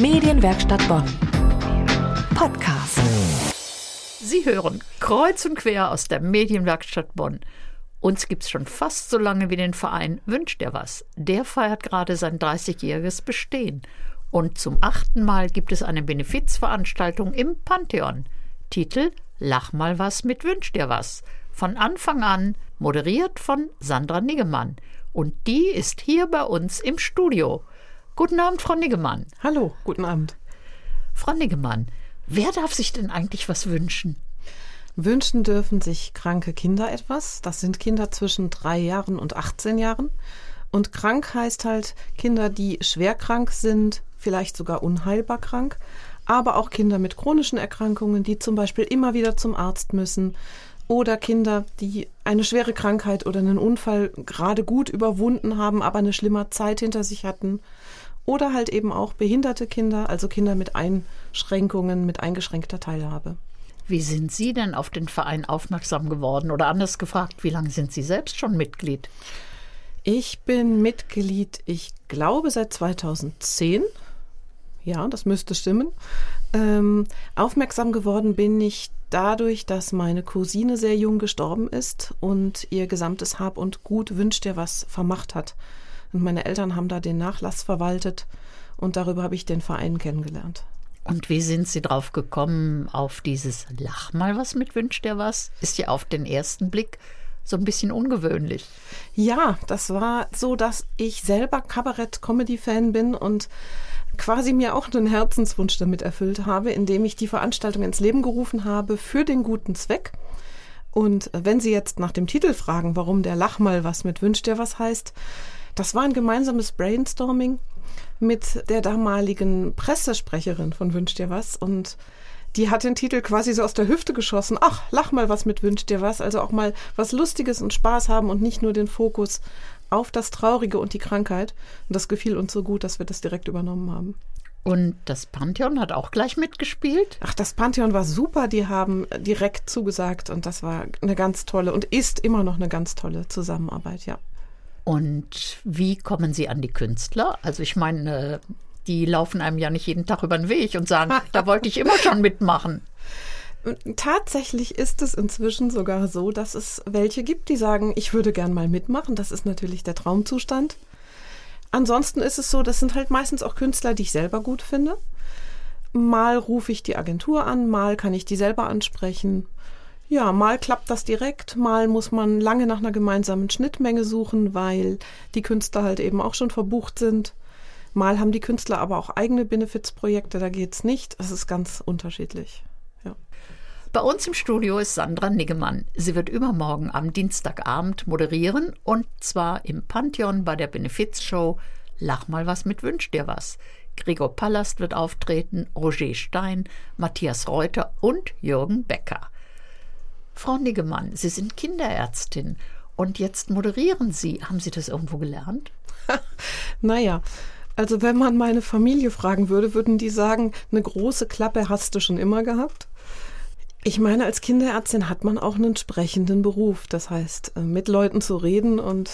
Medienwerkstatt Bonn. Podcast. Sie hören kreuz und quer aus der Medienwerkstatt Bonn. Uns gibt's schon fast so lange wie den Verein Wünscht er was. Der feiert gerade sein 30-jähriges Bestehen. Und zum achten Mal gibt es eine Benefizveranstaltung im Pantheon. Titel Lach mal was mit Wünscht dir was. Von Anfang an moderiert von Sandra Niggemann. Und die ist hier bei uns im Studio. Guten Abend, Frau Niggemann. Hallo, guten Abend. Frau Niggemann, wer darf sich denn eigentlich was wünschen? Wünschen dürfen sich kranke Kinder etwas. Das sind Kinder zwischen drei Jahren und 18 Jahren. Und krank heißt halt Kinder, die schwer krank sind, vielleicht sogar unheilbar krank, aber auch Kinder mit chronischen Erkrankungen, die zum Beispiel immer wieder zum Arzt müssen, oder Kinder, die eine schwere Krankheit oder einen Unfall gerade gut überwunden haben, aber eine schlimme Zeit hinter sich hatten. Oder halt eben auch behinderte Kinder, also Kinder mit Einschränkungen, mit eingeschränkter Teilhabe. Wie sind Sie denn auf den Verein aufmerksam geworden? Oder anders gefragt, wie lange sind Sie selbst schon Mitglied? Ich bin Mitglied, ich glaube, seit 2010. Ja, das müsste stimmen. Ähm, aufmerksam geworden bin ich dadurch, dass meine Cousine sehr jung gestorben ist und ihr gesamtes Hab und Gut wünscht ihr was vermacht hat. Und meine Eltern haben da den Nachlass verwaltet und darüber habe ich den Verein kennengelernt. Und wie sind Sie drauf gekommen auf dieses Lach mal was mit wünscht ihr was? Ist ja auf den ersten Blick so ein bisschen ungewöhnlich. Ja, das war so, dass ich selber Kabarett-Comedy-Fan bin und quasi mir auch einen Herzenswunsch damit erfüllt habe, indem ich die Veranstaltung ins Leben gerufen habe für den guten Zweck. Und wenn Sie jetzt nach dem Titel fragen, warum der Lach mal was mit Wünscht dir was heißt, das war ein gemeinsames Brainstorming mit der damaligen Pressesprecherin von Wünscht dir was und die hat den Titel quasi so aus der Hüfte geschossen. Ach, lach mal was mit Wünscht dir was. Also auch mal was Lustiges und Spaß haben und nicht nur den Fokus auf das Traurige und die Krankheit. Und das gefiel uns so gut, dass wir das direkt übernommen haben. Und das Pantheon hat auch gleich mitgespielt? Ach, das Pantheon war super. Die haben direkt zugesagt und das war eine ganz tolle und ist immer noch eine ganz tolle Zusammenarbeit, ja. Und wie kommen Sie an die Künstler? Also ich meine, die laufen einem ja nicht jeden Tag über den Weg und sagen, da wollte ich immer schon mitmachen. Tatsächlich ist es inzwischen sogar so, dass es welche gibt, die sagen, ich würde gern mal mitmachen. Das ist natürlich der Traumzustand. Ansonsten ist es so, das sind halt meistens auch Künstler, die ich selber gut finde. Mal rufe ich die Agentur an, mal kann ich die selber ansprechen. Ja, mal klappt das direkt, mal muss man lange nach einer gemeinsamen Schnittmenge suchen, weil die Künstler halt eben auch schon verbucht sind. Mal haben die Künstler aber auch eigene Benefizprojekte, da geht's nicht. Es ist ganz unterschiedlich. Ja. Bei uns im Studio ist Sandra Niggemann. Sie wird übermorgen am Dienstagabend moderieren und zwar im Pantheon bei der Benefizshow Lach mal was mit Wünsch dir was. Gregor Palast wird auftreten, Roger Stein, Matthias Reuter und Jürgen Becker. Frau Niggemann, Sie sind Kinderärztin und jetzt moderieren Sie. Haben Sie das irgendwo gelernt? naja, also wenn man meine Familie fragen würde, würden die sagen, eine große Klappe hast du schon immer gehabt. Ich meine, als Kinderärztin hat man auch einen sprechenden Beruf. Das heißt, äh, mit Leuten zu reden und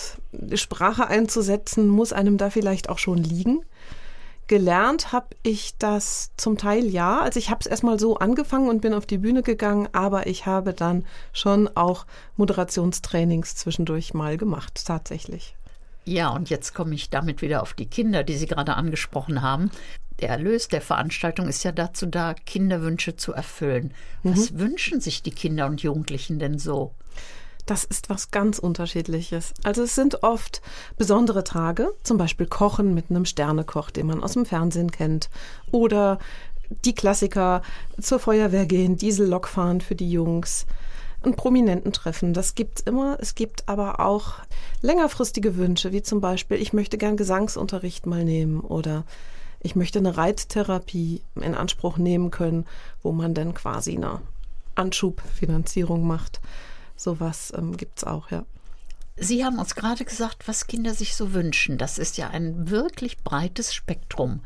Sprache einzusetzen, muss einem da vielleicht auch schon liegen. Gelernt habe ich das zum Teil ja. Also ich habe es erstmal so angefangen und bin auf die Bühne gegangen, aber ich habe dann schon auch Moderationstrainings zwischendurch mal gemacht, tatsächlich. Ja, und jetzt komme ich damit wieder auf die Kinder, die Sie gerade angesprochen haben. Der Erlös der Veranstaltung ist ja dazu da, Kinderwünsche zu erfüllen. Was mhm. wünschen sich die Kinder und Jugendlichen denn so? Das ist was ganz Unterschiedliches. Also es sind oft besondere Tage, zum Beispiel Kochen mit einem Sternekoch, den man aus dem Fernsehen kennt. Oder die Klassiker zur Feuerwehr gehen, Diesellok fahren für die Jungs einen Prominenten treffen. Das gibt's immer. Es gibt aber auch längerfristige Wünsche, wie zum Beispiel, ich möchte gern Gesangsunterricht mal nehmen oder ich möchte eine Reittherapie in Anspruch nehmen können, wo man dann quasi eine Anschubfinanzierung macht. Sowas ähm, gibt's auch, ja. Sie haben uns gerade gesagt, was Kinder sich so wünschen. Das ist ja ein wirklich breites Spektrum.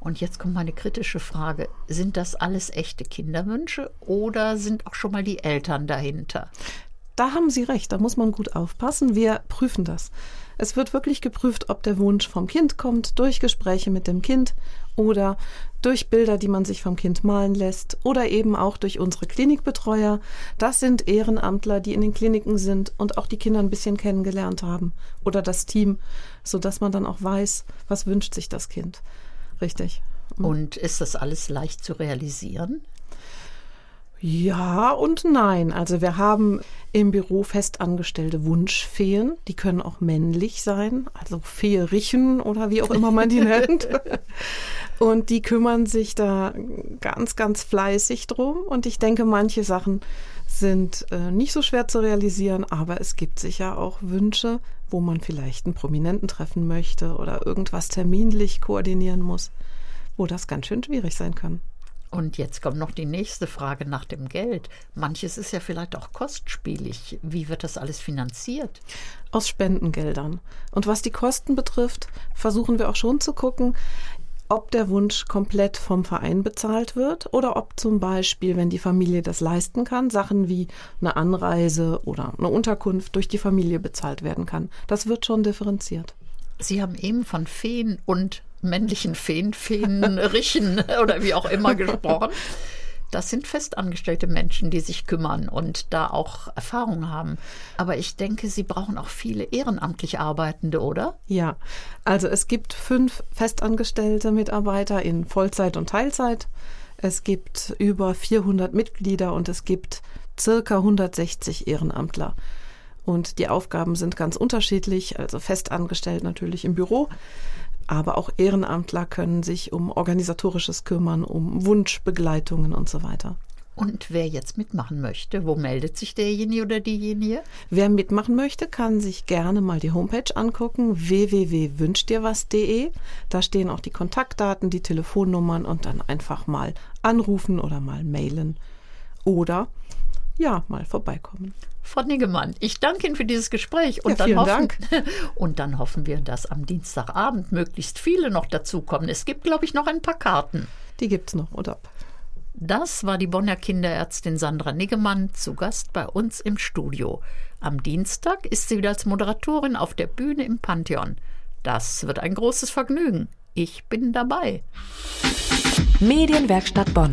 Und jetzt kommt meine kritische Frage. Sind das alles echte Kinderwünsche oder sind auch schon mal die Eltern dahinter? Da haben Sie recht, da muss man gut aufpassen. Wir prüfen das. Es wird wirklich geprüft, ob der Wunsch vom Kind kommt, durch Gespräche mit dem Kind oder durch Bilder, die man sich vom Kind malen lässt oder eben auch durch unsere Klinikbetreuer. Das sind Ehrenamtler, die in den Kliniken sind und auch die Kinder ein bisschen kennengelernt haben oder das Team, so dass man dann auch weiß, was wünscht sich das Kind. Richtig. Und ist das alles leicht zu realisieren? Ja und nein. Also wir haben im Büro festangestellte Wunschfeen. Die können auch männlich sein, also Feerichen oder wie auch immer man die nennt. Und die kümmern sich da ganz, ganz fleißig drum. Und ich denke, manche Sachen sind äh, nicht so schwer zu realisieren, aber es gibt sicher auch Wünsche, wo man vielleicht einen Prominenten treffen möchte oder irgendwas terminlich koordinieren muss, wo das ganz schön schwierig sein kann. Und jetzt kommt noch die nächste Frage nach dem Geld. Manches ist ja vielleicht auch kostspielig. Wie wird das alles finanziert? Aus Spendengeldern. Und was die Kosten betrifft, versuchen wir auch schon zu gucken, ob der Wunsch komplett vom Verein bezahlt wird oder ob zum Beispiel, wenn die Familie das leisten kann, Sachen wie eine Anreise oder eine Unterkunft durch die Familie bezahlt werden kann. Das wird schon differenziert. Sie haben eben von Feen und männlichen Feen, Feenrichen oder wie auch immer gesprochen. Das sind festangestellte Menschen, die sich kümmern und da auch Erfahrung haben. Aber ich denke, sie brauchen auch viele ehrenamtlich Arbeitende, oder? Ja, also es gibt fünf festangestellte Mitarbeiter in Vollzeit und Teilzeit. Es gibt über 400 Mitglieder und es gibt circa 160 Ehrenamtler. Und die Aufgaben sind ganz unterschiedlich, also festangestellt natürlich im Büro, aber auch Ehrenamtler können sich um organisatorisches kümmern, um Wunschbegleitungen und so weiter. Und wer jetzt mitmachen möchte, wo meldet sich derjenige oder diejenige? Wer mitmachen möchte, kann sich gerne mal die Homepage angucken, www.wünschdirwas.de. Da stehen auch die Kontaktdaten, die Telefonnummern und dann einfach mal anrufen oder mal mailen oder ja, mal vorbeikommen. Frau Niggemann, ich danke Ihnen für dieses Gespräch und, ja, dann, hoffen, und dann hoffen wir, dass am Dienstagabend möglichst viele noch dazukommen. Es gibt, glaube ich, noch ein paar Karten. Die gibt es noch, oder? Das war die Bonner Kinderärztin Sandra Niggemann zu Gast bei uns im Studio. Am Dienstag ist sie wieder als Moderatorin auf der Bühne im Pantheon. Das wird ein großes Vergnügen. Ich bin dabei. Medienwerkstatt Bonn.